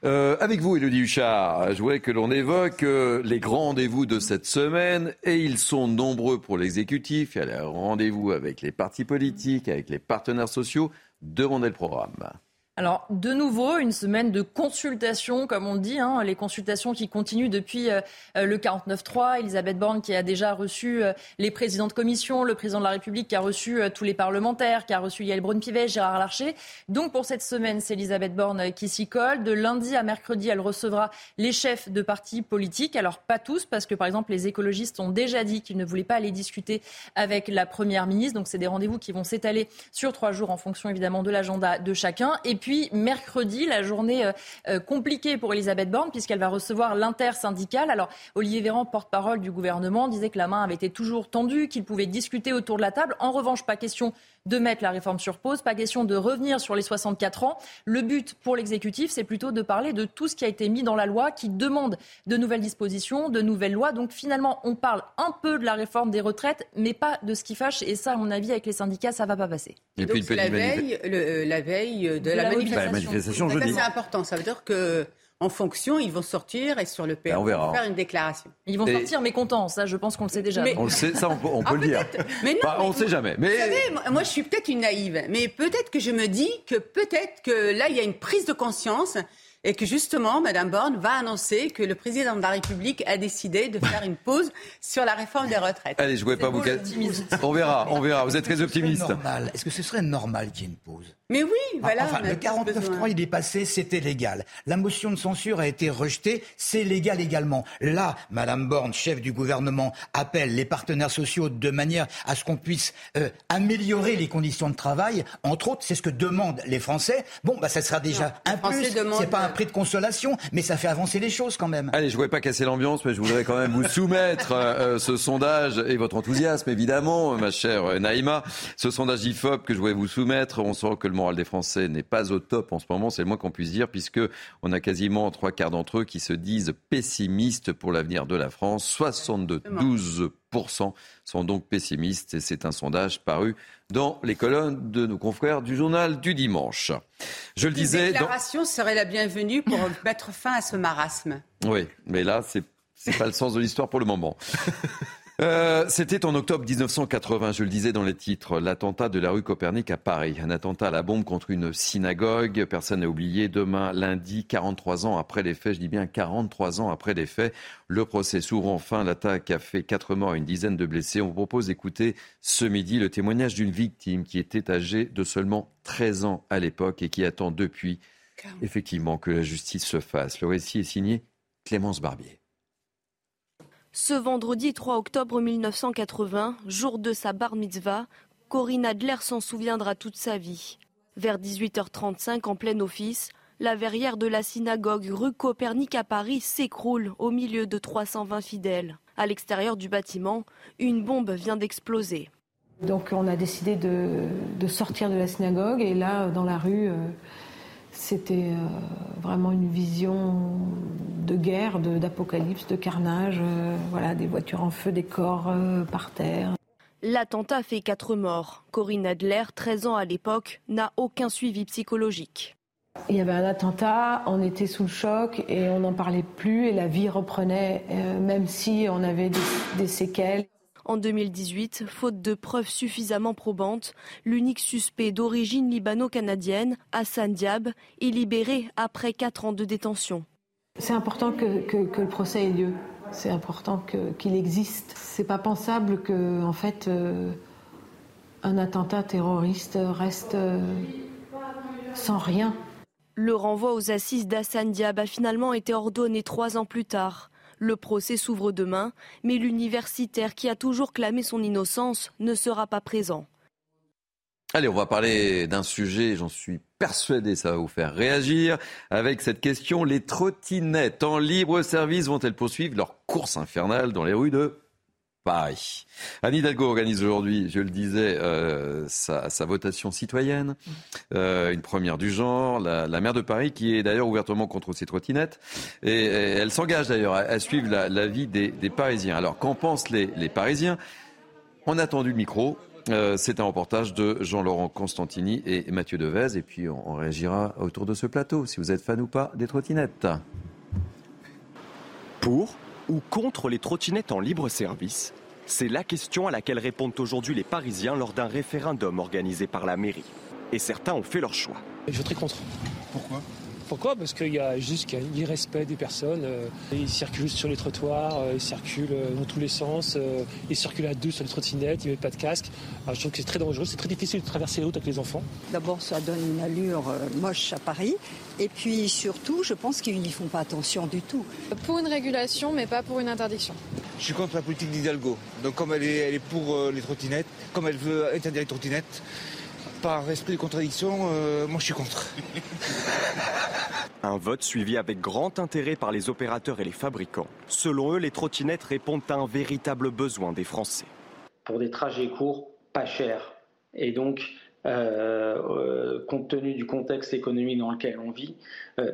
Euh, avec vous, Elodie Huchard, je voulais que l'on évoque euh, les grands rendez-vous de cette semaine, et ils sont nombreux pour l'exécutif. Il y a les rendez-vous avec les partis politiques, avec les partenaires sociaux. Demandez le programme. Alors, de nouveau, une semaine de consultation, comme on dit, hein, les consultations qui continuent depuis euh, euh, le 49-3. Elisabeth Borne qui a déjà reçu euh, les présidents de commission, le président de la République qui a reçu tous les parlementaires, qui a reçu Yael Braun-Pivet, Gérard Larcher. Donc, pour cette semaine, c'est Elisabeth Borne qui s'y colle. De lundi à mercredi, elle recevra les chefs de partis politiques. Alors, pas tous, parce que, par exemple, les écologistes ont déjà dit qu'ils ne voulaient pas aller discuter avec la Première ministre. Donc, c'est des rendez-vous qui vont s'étaler sur trois jours en fonction, évidemment, de l'agenda de chacun. Et puis mercredi, la journée euh, euh, compliquée pour Elisabeth Borne puisqu'elle va recevoir l'intersyndicale. Alors Olivier Véran, porte-parole du gouvernement, disait que la main avait été toujours tendue, qu'il pouvait discuter autour de la table. En revanche, pas question de mettre la réforme sur pause, pas question de revenir sur les 64 ans. Le but pour l'exécutif, c'est plutôt de parler de tout ce qui a été mis dans la loi, qui demande de nouvelles dispositions, de nouvelles lois. Donc finalement, on parle un peu de la réforme des retraites, mais pas de ce qui fâche. Et ça, à mon avis, avec les syndicats, ça va pas passer. Et, puis la, veille, euh, la veille de, la, manifestation. C'est important. Ça veut dire que en fonction, ils vont sortir et sur le PR, on verra. faire une déclaration. Ils vont sortir mécontents, ça je pense qu'on le sait déjà. On le sait, ça on peut, le ah, dire. Mais non, on ne sait jamais. Mais... Vous savez, moi je suis peut-être une naïve, mais peut-être que je me dis que peut-être que là il y a une prise de conscience et que justement, Mme Borne va annoncer que le président de la République a décidé de faire une pause sur la réforme des retraites. Allez, je ne voulais pas vous... On verra, on verra. Vous êtes très optimiste. Est-ce que ce serait normal qu'il y ait une pause mais oui, voilà. Enfin, le 49.3, il est passé, c'était légal. La motion de censure a été rejetée, c'est légal également. Là, Madame Borne, chef du gouvernement, appelle les partenaires sociaux de manière à ce qu'on puisse euh, améliorer les conditions de travail. Entre autres, c'est ce que demandent les Français. Bon, bah, ça sera déjà un plus. C'est pas un prix de consolation, mais ça fait avancer les choses quand même. Allez, je voulais pas casser l'ambiance, mais je voudrais quand même vous soumettre euh, euh, ce sondage et votre enthousiasme, évidemment, ma chère Naïma. Ce sondage IFOP que je voulais vous soumettre, on sent que le moral des Français n'est pas au top en ce moment, c'est le moins qu'on puisse dire, puisque on a quasiment trois quarts d'entre eux qui se disent pessimistes pour l'avenir de la France. 72% sont donc pessimistes et c'est un sondage paru dans les colonnes de nos confrères du journal du dimanche. Je le disais. Une déclaration serait la bienvenue pour mettre fin à ce marasme. Oui, mais là, c'est n'est pas le sens de l'histoire pour le moment. Euh, c'était en octobre 1980, je le disais dans les titres, l'attentat de la rue Copernic à Paris. Un attentat à la bombe contre une synagogue. Personne n'a oublié. Demain, lundi, 43 ans après les faits, je dis bien 43 ans après les faits, le procès s'ouvre enfin. L'attaque a fait 4 morts et une dizaine de blessés. On vous propose d'écouter ce midi le témoignage d'une victime qui était âgée de seulement 13 ans à l'époque et qui attend depuis effectivement que la justice se fasse. Le récit est signé Clémence Barbier. Ce vendredi 3 octobre 1980, jour de sa bar mitzvah, Corinne Adler s'en souviendra toute sa vie. Vers 18h35, en plein office, la verrière de la synagogue rue Copernic à Paris s'écroule au milieu de 320 fidèles. À l'extérieur du bâtiment, une bombe vient d'exploser. Donc on a décidé de, sortir de la synagogue et là, dans la rue, euh, C'était euh, vraiment une vision de guerre, d'apocalypse, de, carnage. Euh, voilà, des voitures en feu, des corps euh, par terre. L'attentat fait quatre morts. Corinne Adler, 13 ans à l'époque, n'a aucun suivi psychologique. Il y avait un attentat, on était sous le choc et on n'en parlait plus et la vie reprenait, même si on avait des séquelles. En 2018, faute de preuves suffisamment probantes, l'unique suspect d'origine libano-canadienne, Hassan Diab, est libéré après quatre ans de détention. C'est important que, le procès ait lieu. C'est important qu'il existe. C'est pas pensable que, en fait, euh, un attentat terroriste reste euh, sans rien. Le renvoi aux assises d'Hassan Diab a finalement été ordonné trois ans plus tard. Le procès s'ouvre demain, mais l'universitaire qui a toujours clamé son innocence ne sera pas présent. Allez, on va parler d'un sujet, j'en suis persuadé, ça va vous faire réagir. Avec cette question, les trottinettes en libre service vont-elles poursuivre leur course infernale dans les rues de Paris. Anne Hidalgo organise aujourd'hui, je le disais, euh, sa, votation citoyenne, euh, une première du genre. La, maire de Paris, qui est d'ailleurs ouvertement contre ces trottinettes, et, elle s'engage d'ailleurs à, suivre la, vie des, Parisiens. Alors, qu'en pensent les, Parisiens? On a attendu le micro. Euh, c'est un reportage de Jean-Laurent Constantini et Mathieu Devez. Et puis, on réagira autour de ce plateau, si vous êtes fan ou pas des trottinettes. Pour? Ou contre les trottinettes en libre service? C'est la question à laquelle répondent aujourd'hui les Parisiens lors d'un référendum organisé par la mairie. Et certains ont fait leur choix. Je voterai contre. Pourquoi? Pourquoi? Parce qu'il y a juste un irrespect des personnes. Euh, ils circulent sur les trottoirs, euh, ils circulent euh, dans tous les sens, ils circulent à deux sur les trottinettes, ils mettent pas de casque. je trouve que c'est très dangereux, c'est très difficile de traverser les routes avec les enfants. D'abord, ça donne une allure moche à Paris. Et puis surtout, je pense qu'ils n'y font pas attention du tout. Pour une régulation, mais pas pour une interdiction. Je suis contre la politique d'Hidalgo. Donc comme elle est, elle est pour les trottinettes, comme elle veut interdire les trottinettes, par esprit de contradiction, euh, moi je suis contre. Un vote suivi avec grand intérêt par les opérateurs et les fabricants. Selon eux, les trottinettes répondent à un véritable besoin des Français. Pour des trajets courts, pas chers. Et donc, euh, euh, compte tenu du contexte économique dans lequel on vit,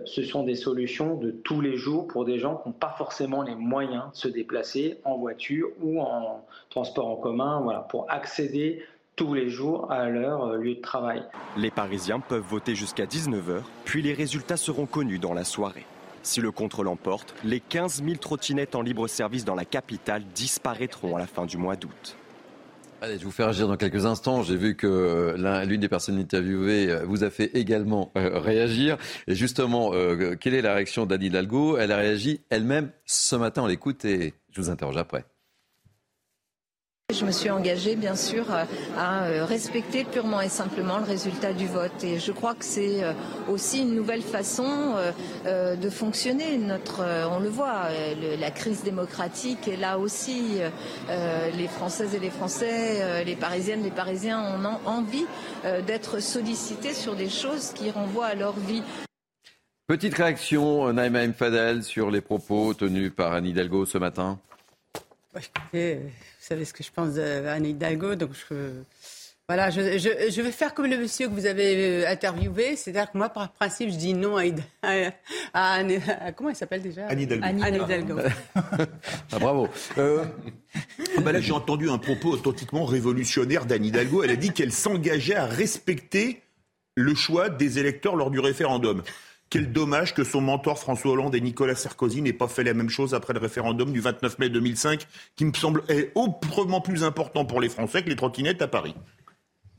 ce sont des solutions de tous les jours pour des gens qui n'ont pas forcément les moyens de se déplacer en voiture ou en transport en commun, voilà, pour accéder tous les jours à leur euh, lieu de travail. Les Parisiens peuvent voter jusqu'à 19h, puis les résultats seront connus dans la soirée. Si le contre l'emporte, les 15 000 trottinettes en libre service dans la capitale disparaîtront à la fin du mois d'août. Allez, je vous fais réagir dans quelques instants. J'ai vu que euh, l'une des personnes interviewées euh, vous a fait également réagir. Et justement, quelle est la réaction d'Anne Hidalgo? Elle a réagi elle-même ce matin. On l'écoute et je vous interroge après. Je me suis engagée, bien sûr, à euh, respecter purement et simplement le résultat du vote. Et je crois que c'est euh, aussi une nouvelle façon euh, de fonctionner. Notre, on le voit, la crise démocratique est là aussi. Les Françaises et les Français, les Parisiennes, les Parisiens ont envie d'être sollicités sur des choses qui renvoient à leur vie. Petite réaction, Naïma M. Fadel, sur les propos tenus par Anne Hidalgo ce matin savez ce que je pense d'Anne Hidalgo, donc je, voilà, je, je, vais faire comme le monsieur que vous avez euh, interviewé, c'est-à-dire que moi, par principe, je dis non à, à, Anne, comment elle s'appelle déjà? Anne Hidalgo. Anne Hidalgo. ah, bravo. Euh... Ah bah là, j'ai entendu un propos authentiquement révolutionnaire d'Anne Hidalgo. Elle a dit qu'elle s'engageait à respecter le choix des électeurs lors du référendum. Quel dommage que son mentor François Hollande et Nicolas Sarkozy n'aient pas fait la même chose après le référendum du 29 mai 2005, qui me semble est autrement plus important pour les Français que les trottinettes à Paris.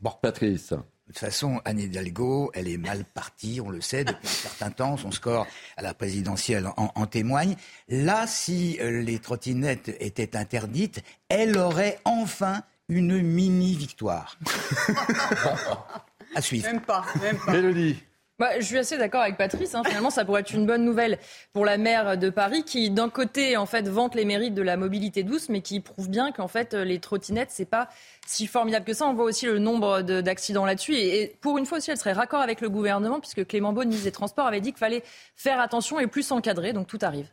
Bon, Patrice. De toute façon, Anne Hidalgo, elle est mal partie, on le sait, depuis un certain temps. Son score à la présidentielle en, témoigne. Là, si euh, les trottinettes étaient interdites, elle aurait enfin une mini-victoire. à suivre. Même pas, même pas. Mélodie. Bah, je suis assez d'accord avec Patrice. Hein. Finalement, ça pourrait être une bonne nouvelle pour la maire de Paris, qui d'un côté en fait vante les mérites de la mobilité douce, mais qui prouve bien qu'en fait les trottinettes c'est pas si formidable que ça. On voit aussi le nombre d'accidents là-dessus. Et, pour une fois aussi, elle serait raccord avec le gouvernement, puisque Clément Beaune, ministre des Transports, avait dit qu'il fallait faire attention et plus encadrer. Donc tout arrive.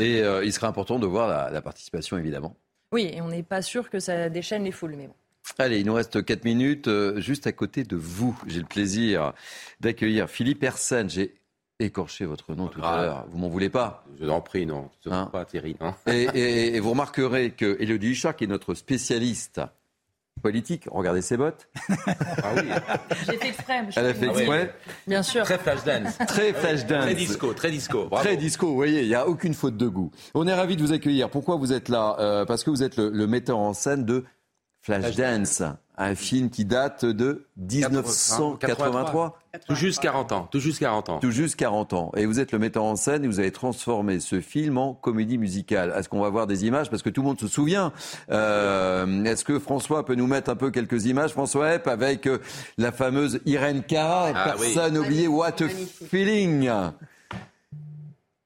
Et euh, il serait important de voir la, participation, évidemment. Oui, et on n'est pas sûr que ça déchaîne les foules, mais bon. Allez, il nous reste 4 minutes. Euh, juste à côté de vous, j'ai le plaisir d'accueillir Philippe Hersen. J'ai écorché votre nom tout à l'heure. Vous m'en voulez pas? Je en prie, non. Hein pas Thierry, non. Et, et, vous remarquerez que Elodie Huchard, qui est notre spécialiste politique, regardez ses bottes. Ah oui. J'ai fait exprès. Elle a fait ah exprès. Bien sûr. Très flash dance. Très flash dance. Très disco, très disco. Très disco, vous voyez, il n'y a aucune faute de goût. On est ravis de vous accueillir. Pourquoi vous êtes là? Euh, Parce que vous êtes le, le metteur en scène de Flashdance, un film qui date de 1983. Tout juste 40 ans. Tout juste 40 ans. Tout juste 40 ans. Et vous êtes le metteur en scène et vous avez transformé ce film en comédie musicale. Est-ce qu'on va voir des images? Parce que tout le monde se souvient. Euh, Est-ce que François peut nous mettre un peu quelques images, François Epp, avec euh, la fameuse Irène Cara ah, Personne oui. oublié What a Feeling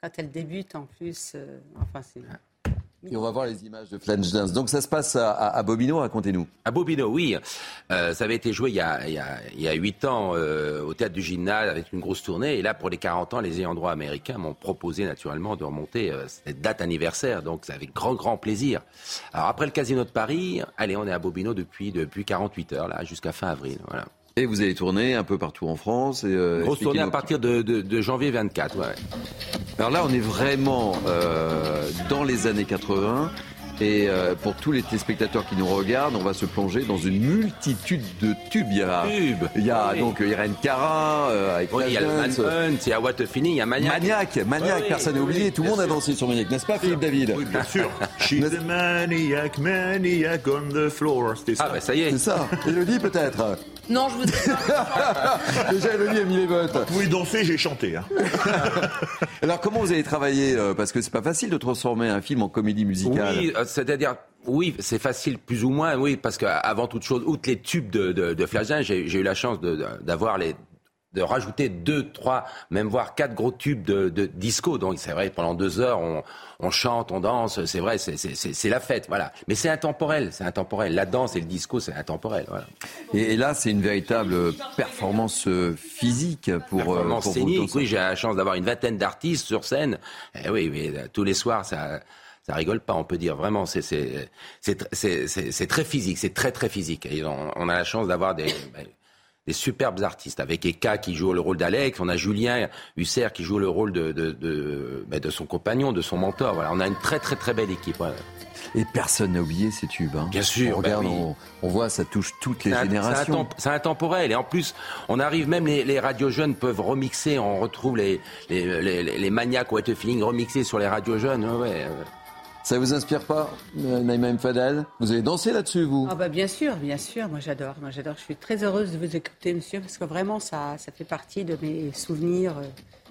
Quand elle débute, en plus, euh, enfin c'est... Et on va voir les images de Flashdance. Donc ça se passe à, Bobino, racontez-nous. À Bobino, oui. Euh, ça avait été joué il y a, il y a, il y a 8 ans euh, au théâtre du Gymnase avec une grosse tournée. Et là, pour les 40 ans, les ayants droit américains m'ont proposé naturellement de remonter euh, cette date anniversaire. Donc ça avec grand, grand plaisir. Alors après le Casino de Paris, allez, on est à Bobino depuis, depuis 48 heures, là, jusqu'à fin avril. Voilà. Et vous allez tourner un peu partout en France. Et, euh, Grosse tournée à partir de, de, de, janvier 24. Ouais. Alors là, on est vraiment euh, dans les années 80. Et euh, pour tous les téléspectateurs qui nous regardent, on va se plonger dans une multitude de tubes. Il y a, il y a donc Irène Cara, euh, avec oui, il y a le Manhunt, il y a What Fini, il y a Maniac. Maniac, Maniac, personne n'a oublié. Tout le monde a dansé sur Maniac, n'est-ce pas, Philippe David Oui, bien sûr. She's a maniac, maniac on the floor. C'était ça. Ah, bah ça y est. C'est ça. Elodie, peut-être Non, je vous dis pas. Déjà, Elodie a mis les bottes. Vous pouvez danser, j'ai chanté. Hein. Alors, comment vous avez travaillé euh, Parce que c'est pas facile de transformer un film en comédie musicale. Oui, c'est-à-dire oui, c'est facile, plus ou moins, oui, parce qu'avant toute chose, outre les tubes de, de, de j'ai eu la chance d'avoir les de rajouter deux, trois, même voire quatre gros tubes de, de disco. Donc c'est vrai, pendant deux heures, on, on chante, on danse, c'est vrai, c'est la fête, voilà. Mais c'est intemporel, c'est intemporel. La danse et le disco, c'est intemporel. Voilà. Et, là, c'est une véritable performance euh, physique pour. Performance pour scénique, oui, j'ai la chance d'avoir une vingtaine d'artistes sur scène. Eh oui, mais euh, tous les soirs, ça ça rigole pas, on peut dire vraiment, c'est très physique, c'est très très physique. Et on, a la chance d'avoir des, des superbes artistes, avec Eka qui joue le rôle d'Alex, on a Julien Husser qui joue le rôle de, de, de, ben, de, son compagnon, de son mentor. Voilà, on a une très très très belle équipe. Et personne n'a oublié ces tubes. Hein. Bien sûr. On regarde, ben on, voit, ça touche toutes les générations. C'est intemporel. Et en plus, on arrive même, les, les radios jeunes peuvent remixer. On retrouve les, les, les, les maniaques Feeling remixés sur les radios jeunes. ouais. Ça vous inspire pas, Naïma M. Fadel? Vous avez dansé là-dessus, vous? Ah bah bien sûr, bien sûr. Moi j'adore. Moi j'adore. Je suis très heureuse de vous écouter, monsieur, parce que vraiment ça, ça fait partie de mes souvenirs euh,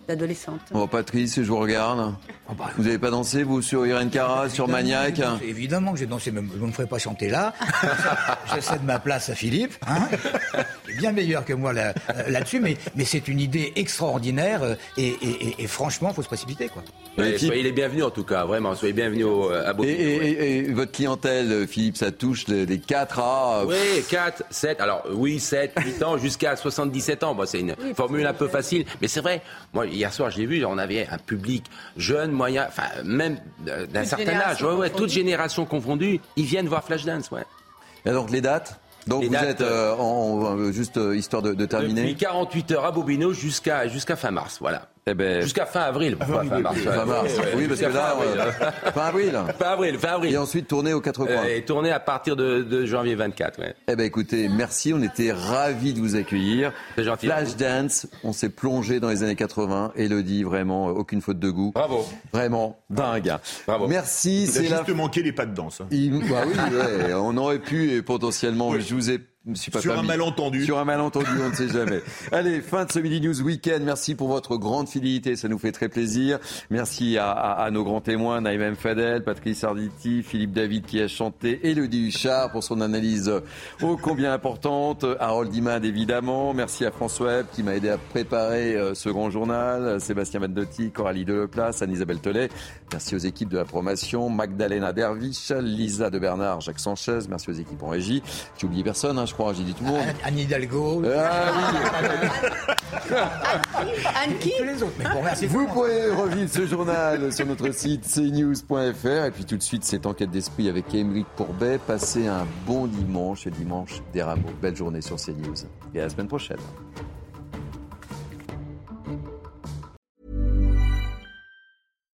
d'adolescente. Oh Patrice, je vous regarde. Oh, bah, vous n'avez pas dansé, vous, sur Irène Cara, sur Maniac Évidemment que j'ai dansé, mais vous ne me ferez pas chanter là. J'essaie de ma place à Philippe. Hein bien meilleur que moi euh, là-dessus, mais, mais c'est une idée extraordinaire euh, et, et, et, franchement, il faut se précipiter. Quoi. soyez les bienvenus en tout cas, vraiment, soyez bienvenus à Beau. Et, votre clientèle, Philippe, ça touche les, 4 à... Oui, 4, 7, alors oui, 7, 8 ans, jusqu'à 77 ans. Bon, c'est une formule un peu facile, mais c'est vrai, moi, hier soir, j'ai vu, on avait un public jeune, moyen, enfin, même d'un certain âge, ouais, ouais, toute génération confondue, ils viennent voir Flashdance, ouais. Et donc les dates donc vous êtes euh, en, juste euh, histoire de, de terminer. Depuis 48 heures à Bobino jusqu'à jusqu'à fin mars, voilà. Eh ben, Jusqu'à fin avril. fin mars. Fin mars. Oui, parce que là, fin avril. Fin avril, fin avril. Et ensuite tourner aux quatre coins. et tourner à partir de, de janvier 24. Ouais. Eh ben écoutez, merci. On était ravis de vous accueillir. C'est gentil. Flashdance, on s'est plongé dans les années 80. Elodie, vraiment, aucune faute de goût. Bravo. Vraiment, dingue. Bravo. Merci. C'est juste la... manqué les pas de danse. Hein. Il... Bah oui, ouais, on aurait pu potentiellement. Je vous ai sur un malentendu. Sur un malentendu, on ne sait jamais. Allez, fin de ce Midi News Weekend. Merci pour votre grande fidélité, ça nous fait très plaisir. Merci à, à, nos grands témoins, Naïm Fadel, Patrice Arditi, Philippe David qui a chanté, Elodie Huchard pour son analyse ô combien importante, Harold Dimad évidemment. Merci à François Webb qui m'a aidé à préparer euh, ce grand journal, Sébastien Vandotti, Coralie Deleplace, Anne-Isabelle Tollet. Merci aux équipes de la promotion, Magdalena Dervish, Lisa de Bernard, Jacques Sanchez. Merci aux équipes en régie. J'ai oublié personne, hein, je croire, j'ai dit tout le monde. Anne Hidalgo. Anne qui Vous pourrez revivre ce journal sur notre site cnews.fr. Et puis tout de suite, cette enquête d'esprit avec Émeric Pourbet. Passez un bon dimanche et dimanche des rameaux. Belle journée sur CNews. Et à la semaine prochaine.